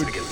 പിടിക്കൽ